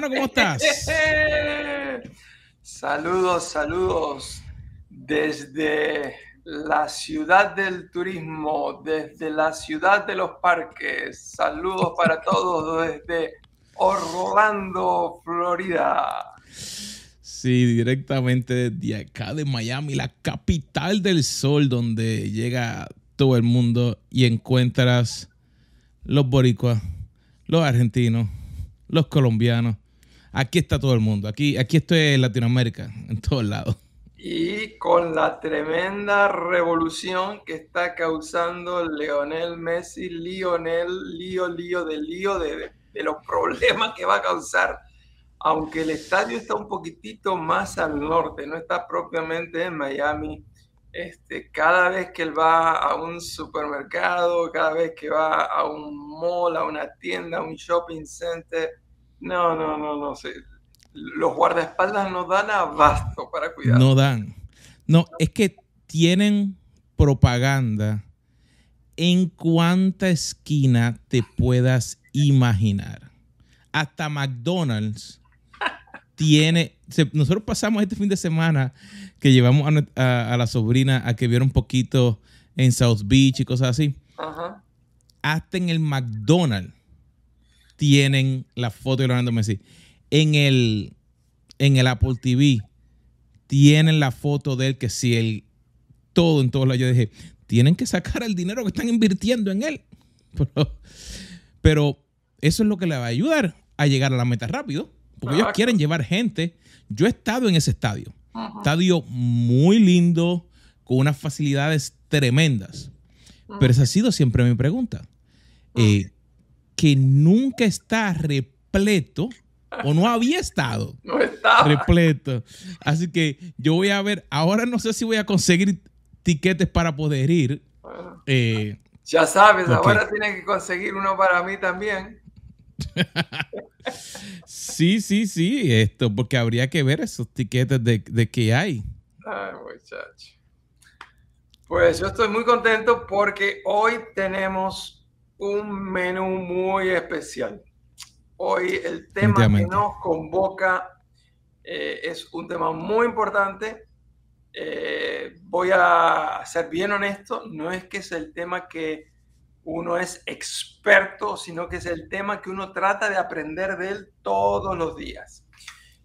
hermano, ¿cómo estás? saludos, saludos desde la ciudad del turismo, desde la ciudad de los parques. Saludos para todos desde Orlando, Florida. Sí, directamente de acá de Miami, la capital del sol, donde llega todo el mundo y encuentras los boricuas, los argentinos, los colombianos. Aquí está todo el mundo. Aquí, aquí estoy en Latinoamérica, en todos lados. Y con la tremenda revolución que está causando Leonel Messi, Lionel, lío, lío de lío de, de los problemas que va a causar, aunque el estadio está un poquitito más al norte, no está propiamente en Miami. Este, cada vez que él va a un supermercado, cada vez que va a un mall, a una tienda, a un shopping center, no, no, no, no sé. Los guardaespaldas no dan abasto para cuidar. No dan. No, es que tienen propaganda en cuánta esquina te puedas imaginar. Hasta McDonald's tiene. nosotros pasamos este fin de semana que llevamos a, la sobrina a que viera un poquito en South Beach y cosas así. Hasta en el McDonald's tienen la foto de Leonardo Messi. En el, en el Apple TV tienen la foto de él que si él todo en todos lados. Yo dije, tienen que sacar el dinero que están invirtiendo en él. Pero, eso es lo que le va a ayudar a llegar a la meta rápido. Porque ellos quieren llevar gente. Yo he estado en ese estadio. Estadio muy lindo, con unas facilidades tremendas. Pero esa ha sido siempre mi pregunta. Eh, que nunca está repleto o no había estado no estaba. repleto. Así que yo voy a ver, ahora no sé si voy a conseguir tiquetes para poder ir. Eh, ya sabes, ahora tienes que conseguir uno para mí también. sí, sí, sí, esto, porque habría que ver esos tiquetes de, de que hay. Ay, muchacho. Pues yo estoy muy contento porque hoy tenemos un menú muy especial. Hoy el tema que nos convoca eh, es un tema muy importante eh, voy a ser bien honesto, no es que es el tema que uno es experto, sino que es el tema que uno trata de aprender de él todos los días.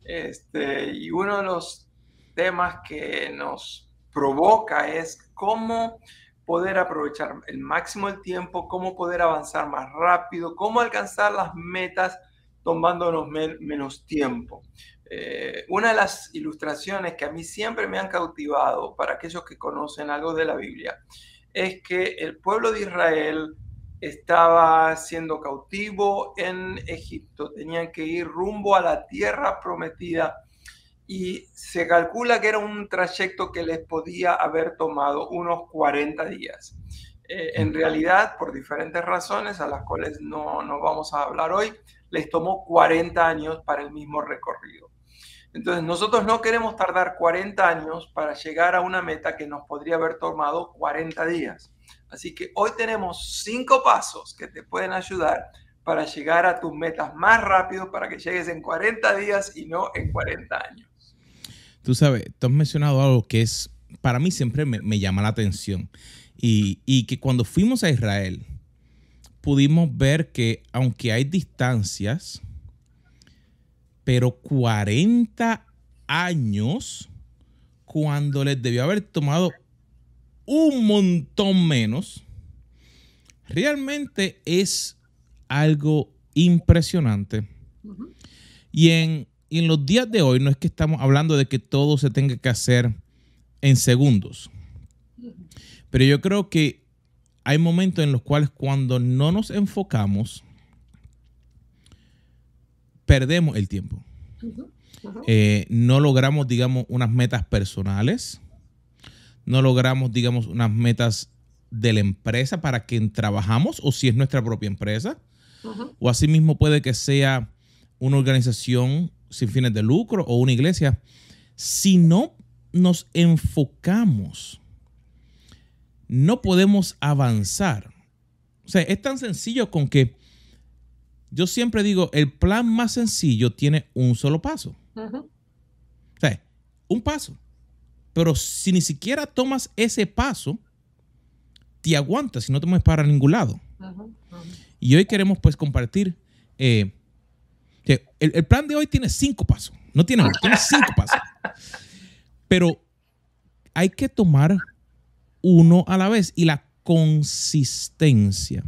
Este, y uno de los temas que nos provoca es cómo poder aprovechar el máximo el tiempo, cómo poder avanzar más rápido, cómo alcanzar las metas tomándonos menos tiempo. Eh, una de las ilustraciones que a mí siempre me han cautivado para aquellos que conocen algo de la Biblia es que el pueblo de Israel estaba siendo cautivo en Egipto, tenían que ir rumbo a la tierra prometida y se calcula que era un trayecto que les podía haber tomado unos 40 días. Eh, en realidad, por diferentes razones a las cuales no, no vamos a hablar hoy, les tomó 40 años para el mismo recorrido. Entonces, nosotros no queremos tardar 40 años para llegar a una meta que nos podría haber tomado 40 días. Así que hoy tenemos cinco pasos que te pueden ayudar para llegar a tus metas más rápido, para que llegues en 40 días y no en 40 años. Tú sabes, tú has mencionado algo que es, para mí siempre me, llama la atención. Y, y que cuando fuimos a Israel, pudimos ver que aunque hay distancias, pero 40 años cuando les debió haber tomado un montón menos, realmente es algo impresionante. y, en, y en los días de hoy no es que estamos hablando de que todo se tenga que hacer en segundos, pero yo creo que hay momentos en los cuales cuando no nos enfocamos, perdemos el tiempo. Eh, no logramos, digamos, unas metas personales. No logramos, digamos, unas metas de la empresa para quien trabajamos o si es nuestra propia empresa. O asimismo puede que sea una organización sin fines de lucro o una iglesia. Si no nos enfocamos, no podemos avanzar. O sea, es tan sencillo con que yo siempre digo, el plan más sencillo tiene un solo paso. O sea, un paso. Pero si ni siquiera tomas ese paso, te aguantas y no te mueves para ningún lado. Y hoy queremos pues compartir eh, que el, plan de hoy tiene cinco pasos. No tiene más, tiene cinco pasos. Pero hay que tomar uno a la vez y la consistencia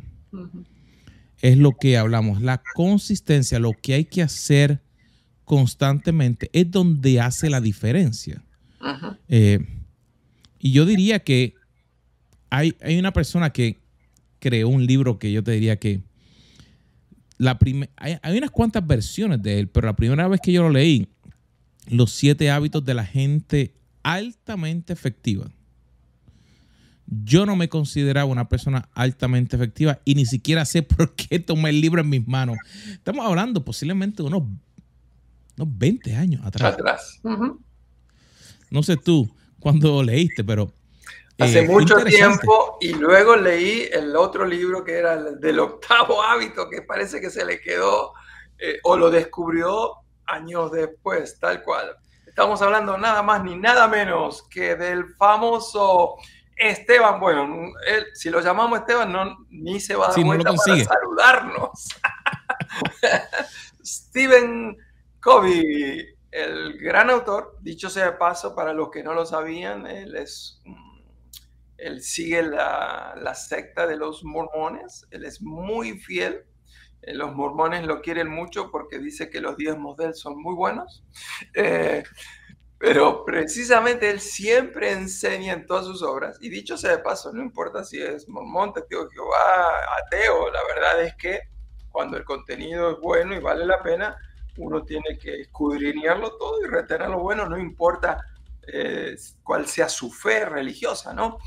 es lo que hablamos. La consistencia, lo que hay que hacer constantemente es donde hace la diferencia. Eh, y yo diría que hay, hay, una persona que creó un libro que yo te diría que la hay, hay, unas cuantas versiones de él, pero la primera vez que yo lo leí, Los siete hábitos de la gente altamente efectiva. Yo no me consideraba una persona altamente efectiva y ni siquiera sé por qué tomé el libro en mis manos. Estamos hablando posiblemente de unos, unos 20 años atrás. Atrás. No sé tú cuándo leíste, pero... Hace eh, mucho tiempo y luego leí el otro libro que era el del octavo hábito, que parece que se le quedó eh, o lo descubrió años después, tal cual. Estamos hablando nada más ni nada menos que del famoso Esteban, bueno, él, si lo llamamos Esteban, no, ni se va a dar vuelta para saludarnos. Stephen Covey, el gran autor, dicho sea de paso, para los que no lo sabían, él es él sigue la, secta de los mormones, él es muy fiel. Eh, los mormones lo quieren mucho porque dice que los diezmos de él son muy buenos. Eh, pero precisamente él siempre enseña en todas sus obras, y dicho sea de paso, no importa si es mormón, testigo de Jehová, ateo, la verdad es que cuando el contenido es bueno y vale la pena, uno tiene que escudriñarlo todo y retener lo bueno, no importa eh, cuál sea su fe religiosa, ¿no?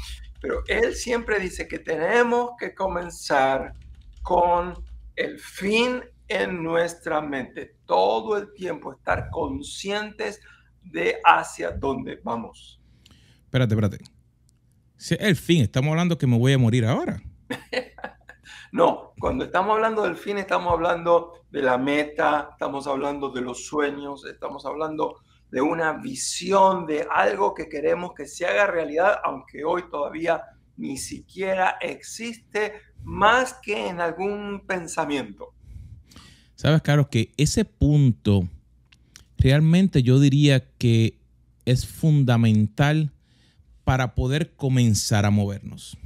Pero él siempre dice que tenemos que comenzar con el fin en nuestra mente, todo el tiempo estar conscientes de hacia dónde vamos. Espérate, espérate. Si el fin, estamos hablando que me voy a morir ahora. no, cuando estamos hablando del fin, estamos hablando de la meta, estamos hablando de los sueños, estamos hablando de una visión, de algo que queremos que se haga realidad, aunque hoy todavía ni siquiera existe más que en algún pensamiento. Sabes, Carlos, que ese punto realmente yo diría que es fundamental para poder comenzar a movernos.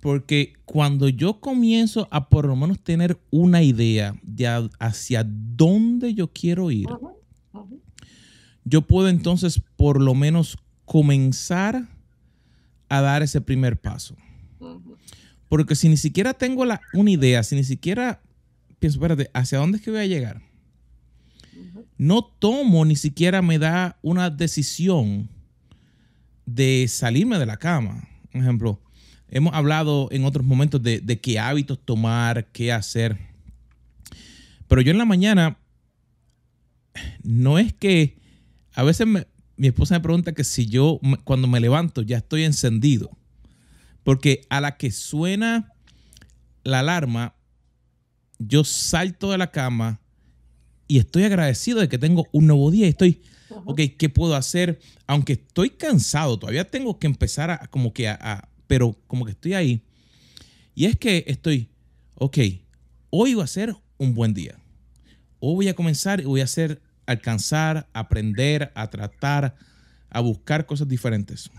Porque cuando yo comienzo a por lo menos tener una idea de hacia dónde yo quiero ir, yo puedo entonces por lo menos comenzar a dar ese primer paso. Porque si ni siquiera tengo la, una idea, si ni siquiera pienso, espérate, ¿hacia dónde es que voy a llegar? no tomo ni siquiera me da una decisión de salirme de la cama. Por ejemplo, hemos hablado en otros momentos de, qué hábitos tomar, qué hacer. Pero yo en la mañana, no es que a veces mi esposa me pregunta que si yo cuando me levanto ya estoy encendido. Porque a la que suena la alarma, yo salto de la cama, y estoy agradecido de que tengo un nuevo día estoy, ok, ¿qué puedo hacer? Aunque estoy cansado, todavía tengo que empezar a, como que a, pero como que estoy ahí. Y es que estoy, ok, hoy va a ser un buen día. Hoy voy a comenzar y voy a hacer, alcanzar, aprender, a tratar, a buscar cosas diferentes.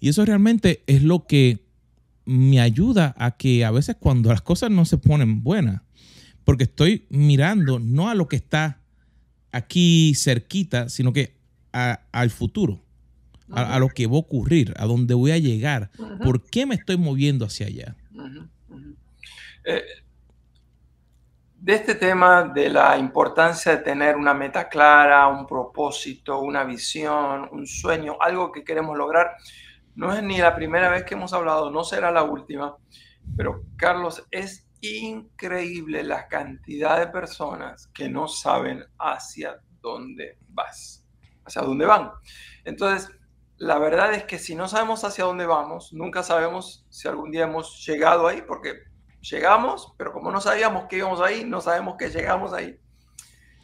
Y eso realmente es lo que me ayuda a que a veces cuando las cosas no se ponen buenas, porque estoy mirando no a lo que está aquí cerquita, sino que al futuro, a, lo que va a ocurrir, a dónde voy a llegar, por qué me estoy moviendo hacia allá. Eh, de este tema de la importancia de tener una meta clara, un propósito, una visión, un sueño, algo que queremos lograr, no es ni la primera vez que hemos hablado, no será la última, pero Carlos, es increíble la cantidad de personas que no saben hacia dónde vas, hacia dónde van. Entonces, la verdad es que si no sabemos hacia dónde vamos, nunca sabemos si algún día hemos llegado ahí, porque llegamos, pero como no sabíamos que íbamos ahí, no sabemos que llegamos ahí.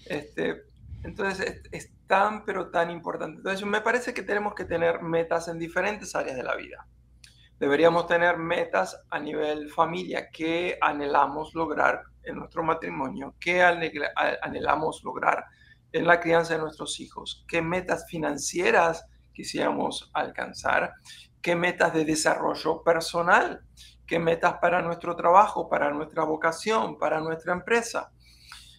Este, entonces es, tan, pero tan importante. Entonces me parece que tenemos que tener metas en diferentes áreas de la vida. Deberíamos tener metas a nivel familia que anhelamos lograr en nuestro matrimonio, que anhelamos lograr en la crianza de nuestros hijos, qué metas financieras quisiéramos alcanzar, qué metas de desarrollo personal, qué metas para nuestro trabajo, para nuestra vocación, para nuestra empresa.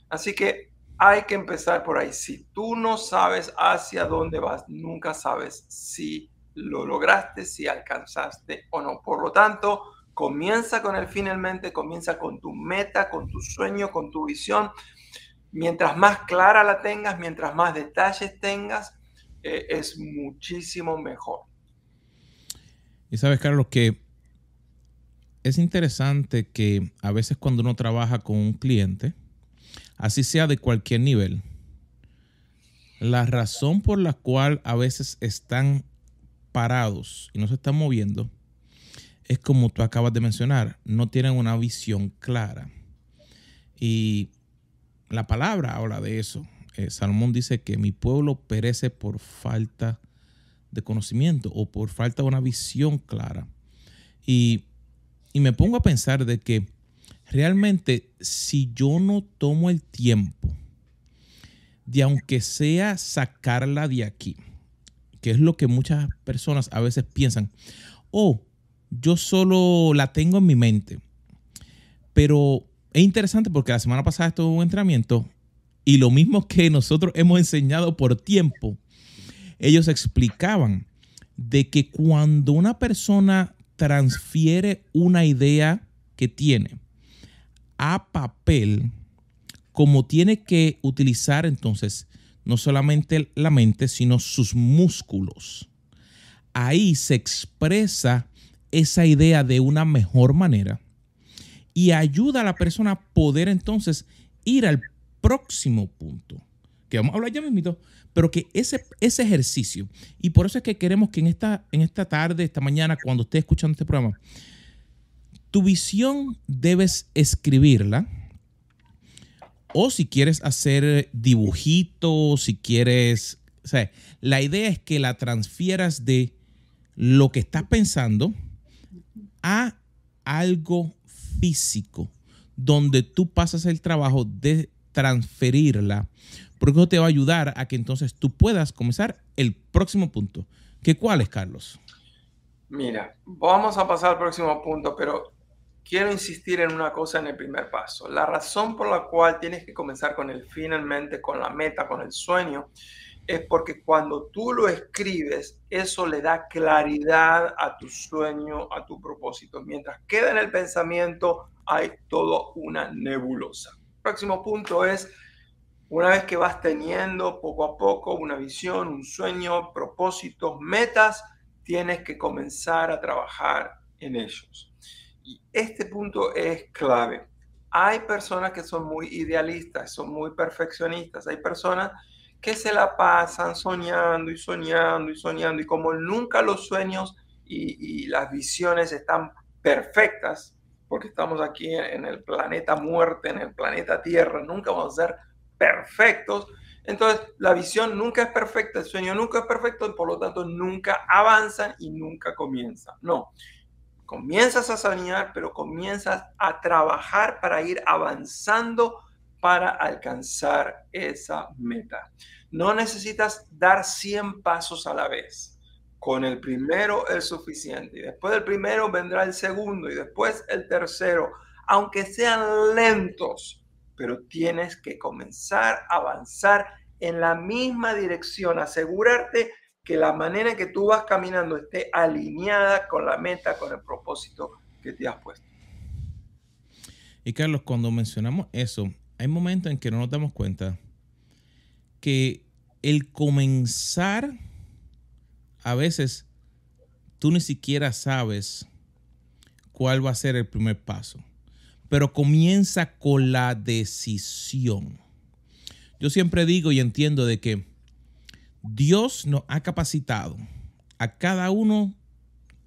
Así que hay que empezar por ahí. Si tú no sabes hacia dónde vas, nunca sabes si lo lograste, si alcanzaste o no. Por lo tanto, comienza con el fin en mente, comienza con tu meta, con tu sueño, con tu visión. Mientras más clara la tengas, mientras más detalles tengas, eh, es muchísimo mejor. Y sabes, Carlos, que es interesante que a veces cuando uno trabaja con un cliente, así sea de cualquier nivel, la razón por la cual a veces están parados y no se están moviendo es como tú acabas de mencionar, no tienen una visión clara. Y la palabra habla de eso. Eh, Salomón dice que mi pueblo perece por falta de conocimiento o por falta de una visión clara. Y, y me pongo a pensar de que realmente si yo no tomo el tiempo de aunque sea sacarla de aquí, que es lo que muchas personas a veces piensan, oh, yo solo la tengo en mi mente. Pero es interesante porque la semana pasada estuvo un entrenamiento y lo mismo que nosotros hemos enseñado por tiempo, ellos explicaban de que cuando una persona transfiere una idea que tiene a papel, como tiene que utilizar entonces no solamente la mente, sino sus músculos. Ahí se expresa esa idea de una mejor manera y ayuda a la persona a poder entonces ir al próximo punto, vamos a hablar ya mismo, pero que ese, ese ejercicio, y por eso es que queremos que en esta, en esta tarde, esta mañana, cuando estés escuchando este programa, tu visión debes escribirla. O si quieres hacer dibujitos, si quieres. O sea, la idea es que la transfieras de lo que estás pensando a algo físico, donde tú pasas el trabajo de transferirla, porque eso te va a ayudar a que entonces tú puedas comenzar el próximo punto. ¿Qué cuál es, Carlos? Mira, vamos a pasar al próximo punto, pero quiero insistir en una cosa en el primer paso. La razón por la cual tienes que comenzar con el fin en mente, con la meta, con el sueño, es porque cuando tú lo escribes, eso le da claridad a tu sueño, a tu propósito. Mientras queda en el pensamiento, hay todo una nebulosa. próximo punto es, una vez que vas teniendo poco a poco una visión, un sueño, propósitos, metas, tienes que comenzar a trabajar en ellos. Y este punto es clave. Hay personas que son muy idealistas, son muy perfeccionistas. Hay personas que se la pasan soñando y soñando y soñando. Y como nunca los sueños y, las visiones están perfectas, porque estamos aquí en el planeta muerte, en el planeta Tierra, nunca vamos a ser perfectos. Entonces, la visión nunca es perfecta, el sueño nunca es perfecto y por lo tanto nunca avanzan y nunca comienzan. No, Comienzas a soñar, pero comienzas a trabajar para ir avanzando para alcanzar esa meta. No necesitas dar 100 pasos a la vez. Con el primero es suficiente. Y después del primero vendrá el segundo y después el tercero. Aunque sean lentos, pero tienes que comenzar a avanzar en la misma dirección. Asegurarte que la manera en que tú vas caminando esté alineada con la meta, con el propósito que te has puesto. Y Carlos, cuando mencionamos eso, hay momentos en que no nos damos cuenta que el comenzar, a veces tú ni siquiera sabes cuál va a ser el primer paso, pero comienza con la decisión. Yo siempre digo y entiendo de que Dios nos ha capacitado a cada uno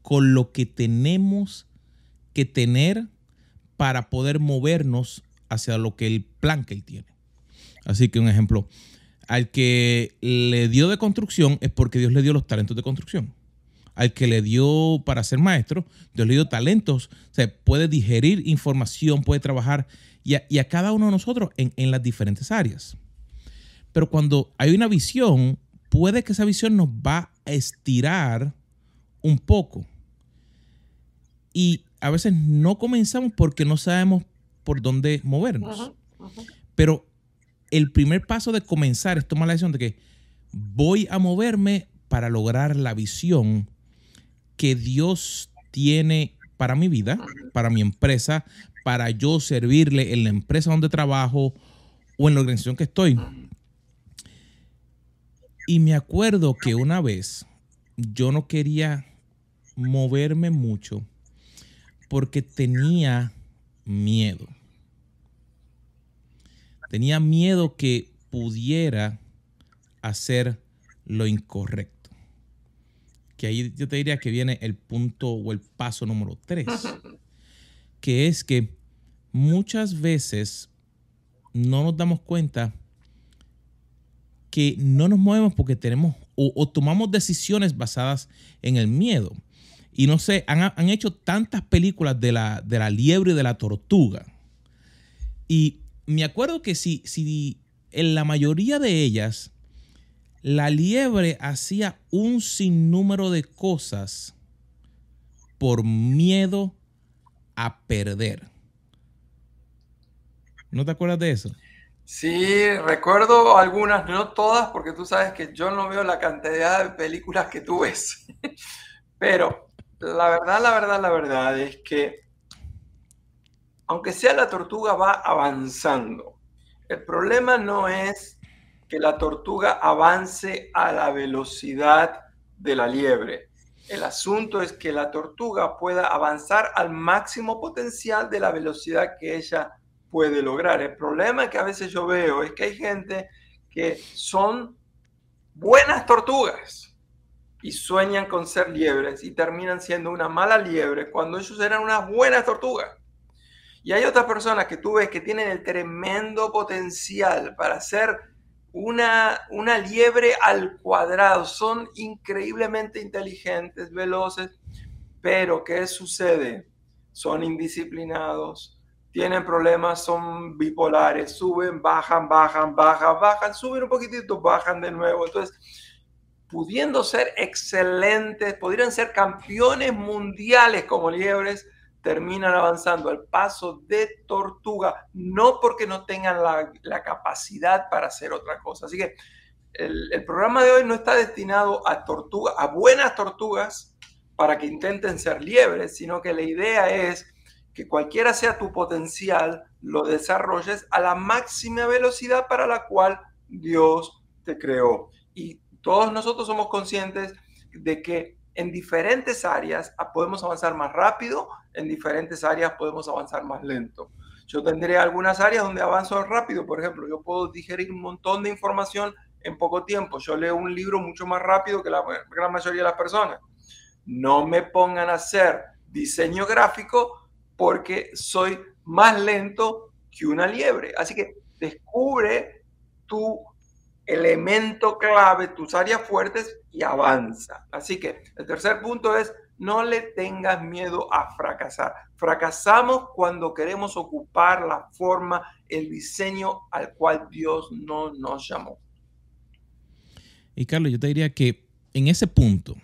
con lo que tenemos que tener para poder movernos hacia lo que el plan que él tiene. Así que un ejemplo, al que le dio de construcción es porque Dios le dio los talentos de construcción. Al que le dio para ser maestro, Dios le dio talentos, o sea, puede digerir información, puede trabajar y a, cada uno de nosotros en, en las diferentes áreas. Pero cuando hay una visión, puede que esa visión nos va a estirar un poco. Y a veces no comenzamos porque no sabemos por dónde movernos. Pero el primer paso de comenzar es tomar la decisión de que voy a moverme para lograr la visión que Dios tiene para mi vida, para mi empresa, para yo servirle en la empresa donde trabajo o en la organización que estoy. Y me acuerdo que una vez yo no quería moverme mucho porque tenía miedo. Tenía miedo que pudiera hacer lo incorrecto. Que ahí yo te diría que viene el punto o el paso número tres, que es que muchas veces no nos damos cuenta que no nos movemos porque tenemos o, tomamos decisiones basadas en el miedo. Y no sé, han, hecho tantas películas de la, de la, liebre y de la tortuga. Y me acuerdo que si, si en la mayoría de ellas la liebre hacía un sinnúmero de cosas por miedo a perder. ¿No te acuerdas de eso? Sí, recuerdo algunas, no todas, porque tú sabes que yo no veo la cantidad de películas que tú ves. Pero la verdad, la verdad, la verdad es que, aunque sea la tortuga va avanzando, el problema no es que la tortuga avance a la velocidad de la liebre. El asunto es que la tortuga pueda avanzar al máximo potencial de la velocidad que ella puede lograr. El problema que a veces yo veo es que hay gente que son buenas tortugas y sueñan con ser liebres y terminan siendo una mala liebre cuando ellos eran unas buenas tortugas. Y hay otras personas que tú ves que tienen el tremendo potencial para ser una, una liebre al cuadrado. Son increíblemente inteligentes, veloces, pero ¿qué sucede? Son indisciplinados, tienen problemas, son bipolares, suben, bajan, bajan, bajan, bajan, suben un poquitito, bajan de nuevo. Entonces, pudiendo ser excelentes, podrían ser campeones mundiales como liebres, terminan avanzando al paso de tortuga, no porque no tengan la, capacidad para hacer otra cosa. Así que el, el, programa de hoy no está destinado a tortugas, a buenas tortugas para que intenten ser liebres, sino que la idea es que cualquiera sea tu potencial, lo desarrolles a la máxima velocidad para la cual Dios te creó. Y todos nosotros somos conscientes de que en diferentes áreas podemos avanzar más rápido, en diferentes áreas podemos avanzar más lento. Yo tendré algunas áreas donde avanzo rápido, por ejemplo, yo puedo digerir un montón de información en poco tiempo. Yo leo un libro mucho más rápido que la gran mayoría de las personas. No me pongan a hacer diseño gráfico porque soy más lento que una liebre. Así que descubre tu elemento clave, tus áreas fuertes y avanza. Así que el tercer punto es no le tengas miedo a fracasar. Fracasamos cuando queremos ocupar la forma, el diseño al cual Dios no nos llamó. Y Carlos, yo te diría que en ese punto,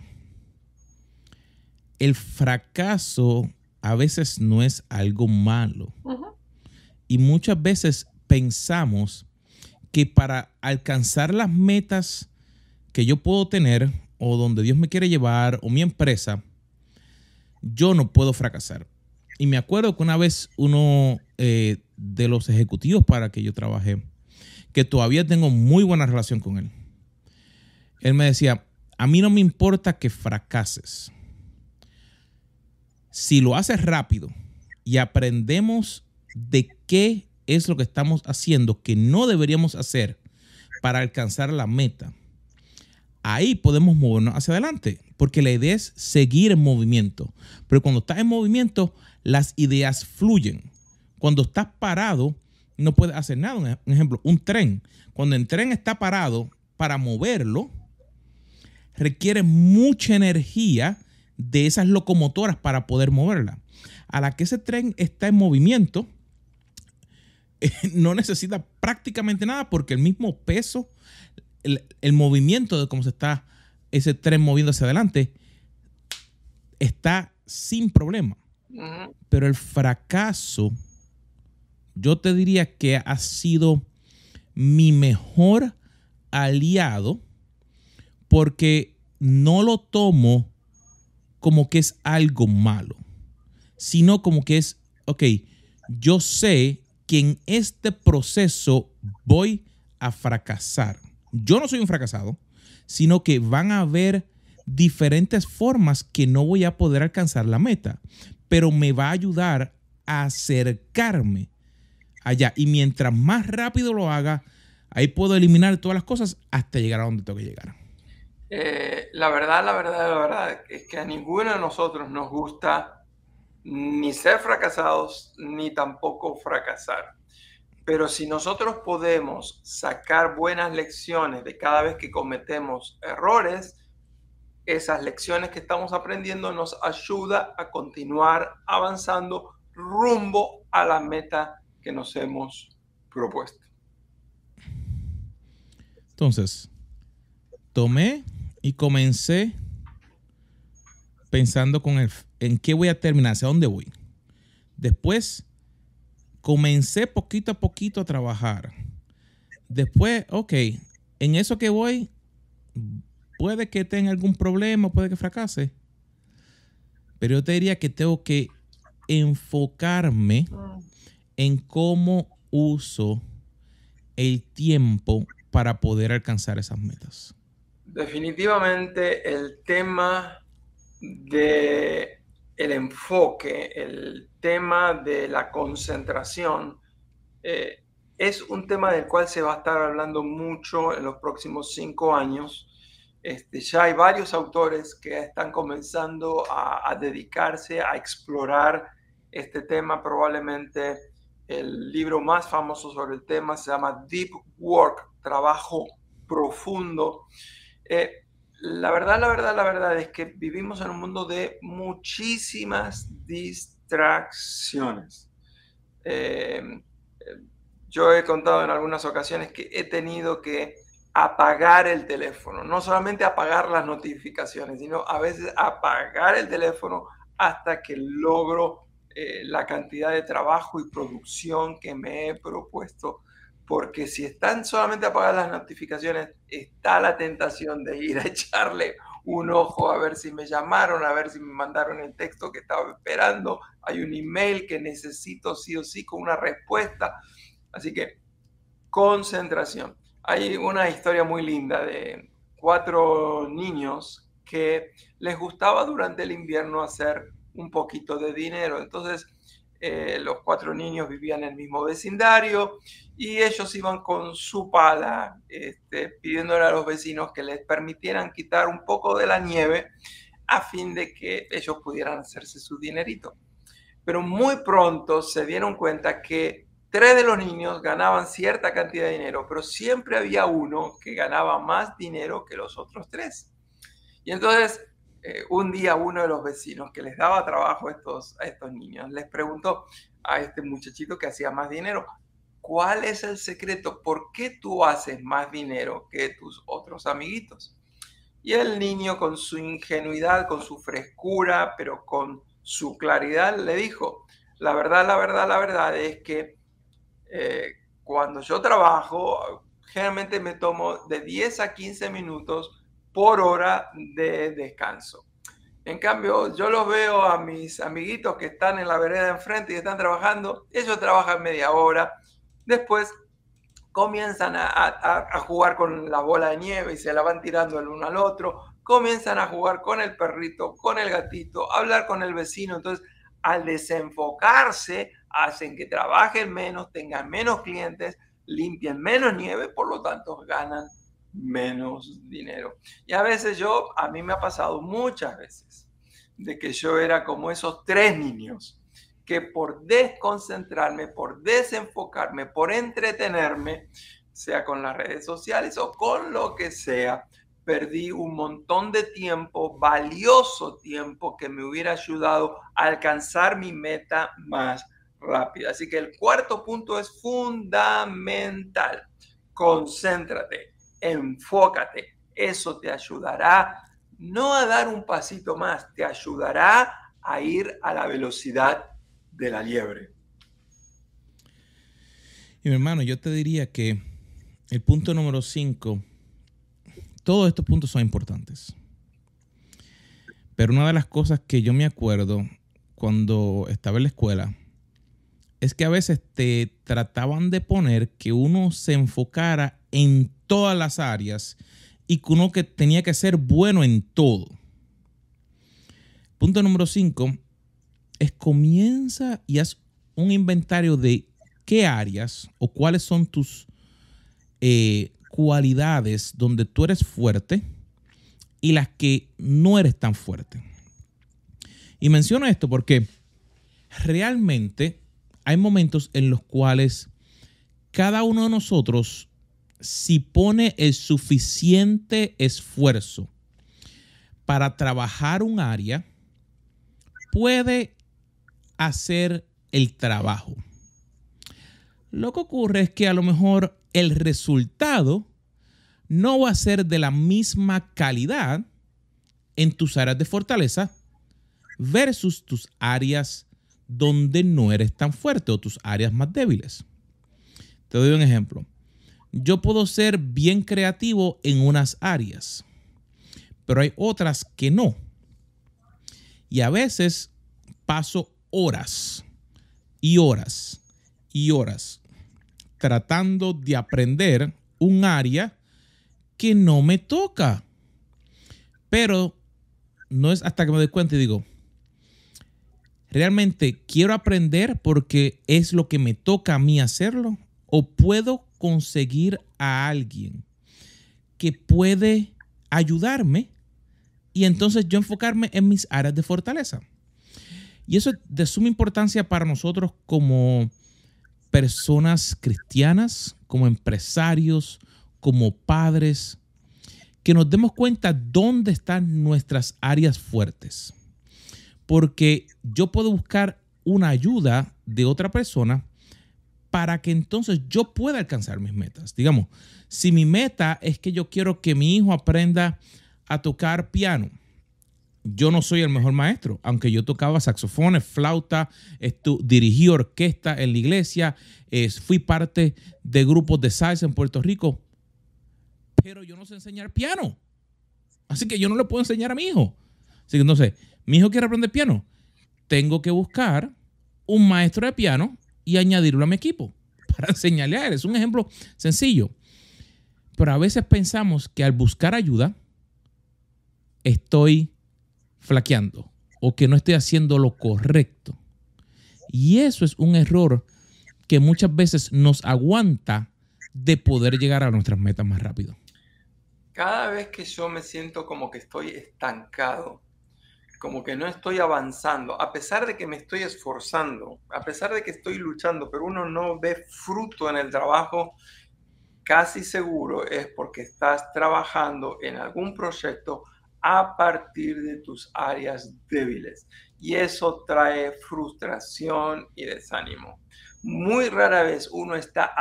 el fracaso a veces no es algo malo. Y muchas veces pensamos que para alcanzar las metas que yo puedo tener o donde Dios me quiere llevar o mi empresa, yo no puedo fracasar. Y me acuerdo que una vez uno eh, de los ejecutivos para que yo trabajé, que todavía tengo muy buena relación con él, él me decía, a mí no me importa que fracases si lo haces rápido y aprendemos de qué es lo que estamos haciendo que no deberíamos hacer para alcanzar la meta, ahí podemos movernos hacia adelante, porque la idea es seguir en movimiento. Pero cuando estás en movimiento, las ideas fluyen. Cuando estás parado, no puedes hacer nada. Un ejemplo, un tren. Cuando el tren está parado, para moverlo, requiere mucha energía de esas locomotoras para poder moverla. A la que ese tren está en movimiento, no necesita prácticamente nada porque el mismo peso, el, movimiento de cómo se está ese tren moviendo hacia adelante, está sin problema. Pero el fracaso, yo te diría que ha sido mi mejor aliado porque no lo tomo como que es algo malo, sino como que es, ok, yo sé que en este proceso voy a fracasar. Yo no soy un fracasado, sino que van a haber diferentes formas que no voy a poder alcanzar la meta, pero me va a ayudar a acercarme allá. Y mientras más rápido lo haga, ahí puedo eliminar todas las cosas hasta llegar a donde tengo que llegar. Eh, la verdad, la verdad, la verdad es que a ninguno de nosotros nos gusta ni ser fracasados, ni tampoco fracasar. Pero si nosotros podemos sacar buenas lecciones de cada vez que cometemos errores, esas lecciones que estamos aprendiendo nos ayuda a continuar avanzando rumbo a la meta que nos hemos propuesto. Entonces, tomé y comencé pensando con el, en qué voy a terminar, hacia dónde voy. Después comencé poquito a poquito a trabajar. Después, ok, en eso que voy, puede que tenga algún problema, puede que fracase. Pero yo te diría que tengo que enfocarme en cómo uso el tiempo para poder alcanzar esas metas. Definitivamente el tema de el enfoque, el tema de la concentración, eh, es un tema del cual se va a estar hablando mucho en los próximos cinco años. Este, ya hay varios autores que están comenzando a, dedicarse a explorar este tema. Probablemente el libro más famoso sobre el tema se llama Deep Work, trabajo profundo. Eh, la verdad, la verdad, la verdad es que vivimos en un mundo de muchísimas distracciones. Em, yo he contado en algunas ocasiones que he tenido que apagar el teléfono, no solamente apagar las notificaciones, sino a veces apagar el teléfono hasta que logro eh, la cantidad de trabajo y producción que me he propuesto porque si están solamente apagadas las notificaciones, está la tentación de ir a echarle un ojo a ver si me llamaron, a ver si me mandaron el texto que estaba esperando, hay un email que necesito sí o sí con una respuesta. Así que concentración. Hay una historia muy linda de cuatro niños que les gustaba durante el invierno hacer un poquito de dinero. Entonces, eh, los cuatro niños vivían en el mismo vecindario y ellos iban con su pala este, pidiéndole a los vecinos que les permitieran quitar un poco de la nieve a fin de que ellos pudieran hacerse su dinerito. Pero muy pronto se dieron cuenta que tres de los niños ganaban cierta cantidad de dinero, pero siempre había uno que ganaba más dinero que los otros tres. Y entonces eh, un día uno de los vecinos que les daba trabajo a estos, estos niños les preguntó a este muchachito que hacía más dinero, ¿Cuál es el secreto? ¿Por qué tú haces más dinero que tus otros amiguitos? Y el niño con su ingenuidad, con su frescura, pero con su claridad, le dijo, la verdad, la verdad, la verdad es que eh, cuando yo trabajo, generalmente me tomo de 10 a 15 minutos por hora de descanso. En cambio, yo los veo a mis amiguitos que están en la vereda enfrente y están trabajando, ellos trabajan media hora, Después comienzan a, jugar con la bola de nieve y se la van tirando el uno al otro, comienzan a jugar con el perrito, con el gatito, hablar con el vecino. Entonces, al desenfocarse, hacen que trabajen menos, tengan menos clientes, limpien menos nieve, por lo tanto ganan menos dinero. Y a veces yo, a mí me ha pasado muchas veces, de que yo era como esos tres niños que por desconcentrarme, por desenfocarme, por entretenerme, sea con las redes sociales o con lo que sea, perdí un montón de tiempo, valioso tiempo que me hubiera ayudado a alcanzar mi meta más rápida. Así que el cuarto punto es fundamental. Concéntrate, enfócate. Eso te ayudará no a dar un pasito más, te ayudará a ir a la velocidad de la liebre. Y mi hermano, yo te diría que el punto número 5, todos estos puntos son importantes. Pero una de las cosas que yo me acuerdo cuando estaba en la escuela es que a veces te trataban de poner que uno se enfocara en todas las áreas y uno que tenía que ser bueno en todo. Punto número 5 es comienza y haz un inventario de qué áreas o cuáles son tus eh, cualidades donde tú eres fuerte y las que no eres tan fuerte. Y menciono esto porque realmente hay momentos en los cuales cada uno de nosotros, si pone el suficiente esfuerzo para trabajar un área, puede hacer el trabajo. Lo que ocurre es que a lo mejor el resultado no va a ser de la misma calidad en tus áreas de fortaleza versus tus áreas donde no eres tan fuerte o tus áreas más débiles. Te doy un ejemplo. Yo puedo ser bien creativo en unas áreas, pero hay otras que no. Y a veces paso horas y horas y horas tratando de aprender un área que no me toca. Pero no es hasta que me doy cuenta y digo, ¿realmente quiero aprender porque es lo que me toca a mí hacerlo? ¿O puedo conseguir a alguien que puede ayudarme y entonces yo enfocarme en mis áreas de fortaleza? Y eso es de suma importancia para nosotros como personas cristianas, como empresarios, como padres, que nos demos cuenta dónde están nuestras áreas fuertes. Porque yo puedo buscar una ayuda de otra persona para que entonces yo pueda alcanzar mis metas. Digamos, si mi meta es que yo quiero que mi hijo aprenda a tocar piano, yo no soy el mejor maestro, aunque yo tocaba saxofones, flauta, dirigí orquesta en la iglesia, fui parte de grupos de salsa en Puerto Rico, pero yo no sé enseñar piano. Así que yo no le puedo enseñar a mi hijo. Así que entonces, mi hijo quiere aprender piano. Tengo que buscar un maestro de piano y añadirlo a mi equipo para él. Es un ejemplo sencillo. Pero a veces pensamos que al buscar ayuda, estoy flaqueando o que no estoy haciendo lo correcto. Y eso es un error que muchas veces nos aguanta de poder llegar a nuestras metas más rápido. Cada vez que yo me siento como que estoy estancado, como que no estoy avanzando, a pesar de que me estoy esforzando, a pesar de que estoy luchando, pero uno no ve fruto en el trabajo, casi seguro es porque estás trabajando en algún proyecto a partir de tus áreas débiles. Y eso trae frustración y desánimo. Muy rara vez uno está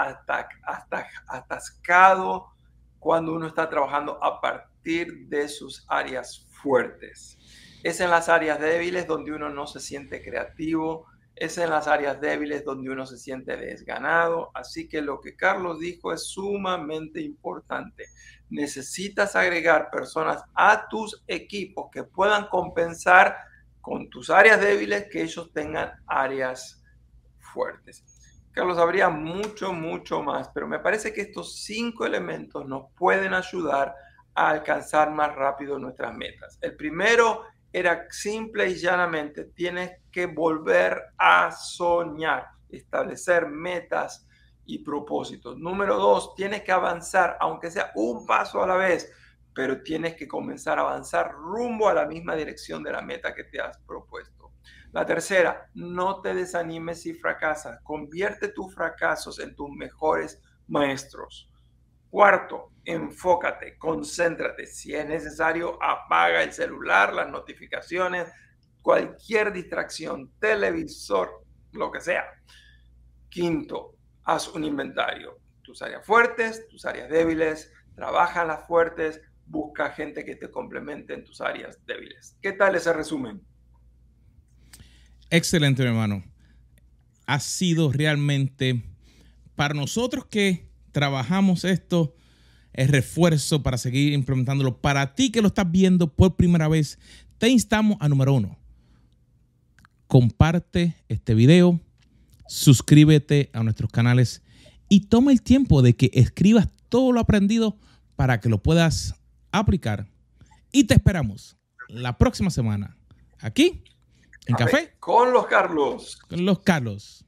atascado cuando uno está trabajando a partir de sus áreas fuertes. Es en las áreas débiles donde uno no se siente creativo, es en las áreas débiles donde uno se siente desganado. Así que lo que Carlos dijo es sumamente importante. Necesitas agregar personas a tus equipos que puedan compensar con tus áreas débiles que ellos tengan áreas fuertes. Carlos, habría mucho, mucho más, pero me parece que estos cinco elementos nos pueden ayudar a alcanzar más rápido nuestras metas. El primero era simple y llanamente, tienes que volver a soñar, establecer metas y propósitos. Número dos, tienes que avanzar, aunque sea un paso a la vez, pero tienes que comenzar a avanzar rumbo a la misma dirección de la meta que te has propuesto. La tercera, no te desanimes si fracasas. Convierte tus fracasos en tus mejores maestros. Cuarto, enfócate, concéntrate. Si es necesario, apaga el celular, las notificaciones, cualquier distracción, televisor, lo que sea. Quinto, haz un inventario. Tus áreas fuertes, tus áreas débiles, trabaja las fuertes, busca gente que te complemente en tus áreas débiles. ¿Qué tal ese resumen? Excelente, hermano. Ha sido realmente para nosotros que trabajamos esto, es refuerzo para seguir implementándolo. Para ti que lo estás viendo por primera vez, te instamos a número uno. Comparte este video, suscríbete a nuestros canales y toma el tiempo de que escribas todo lo aprendido para que lo puedas aplicar. Y te esperamos la próxima semana aquí en Café con los Carlos. Con los Carlos.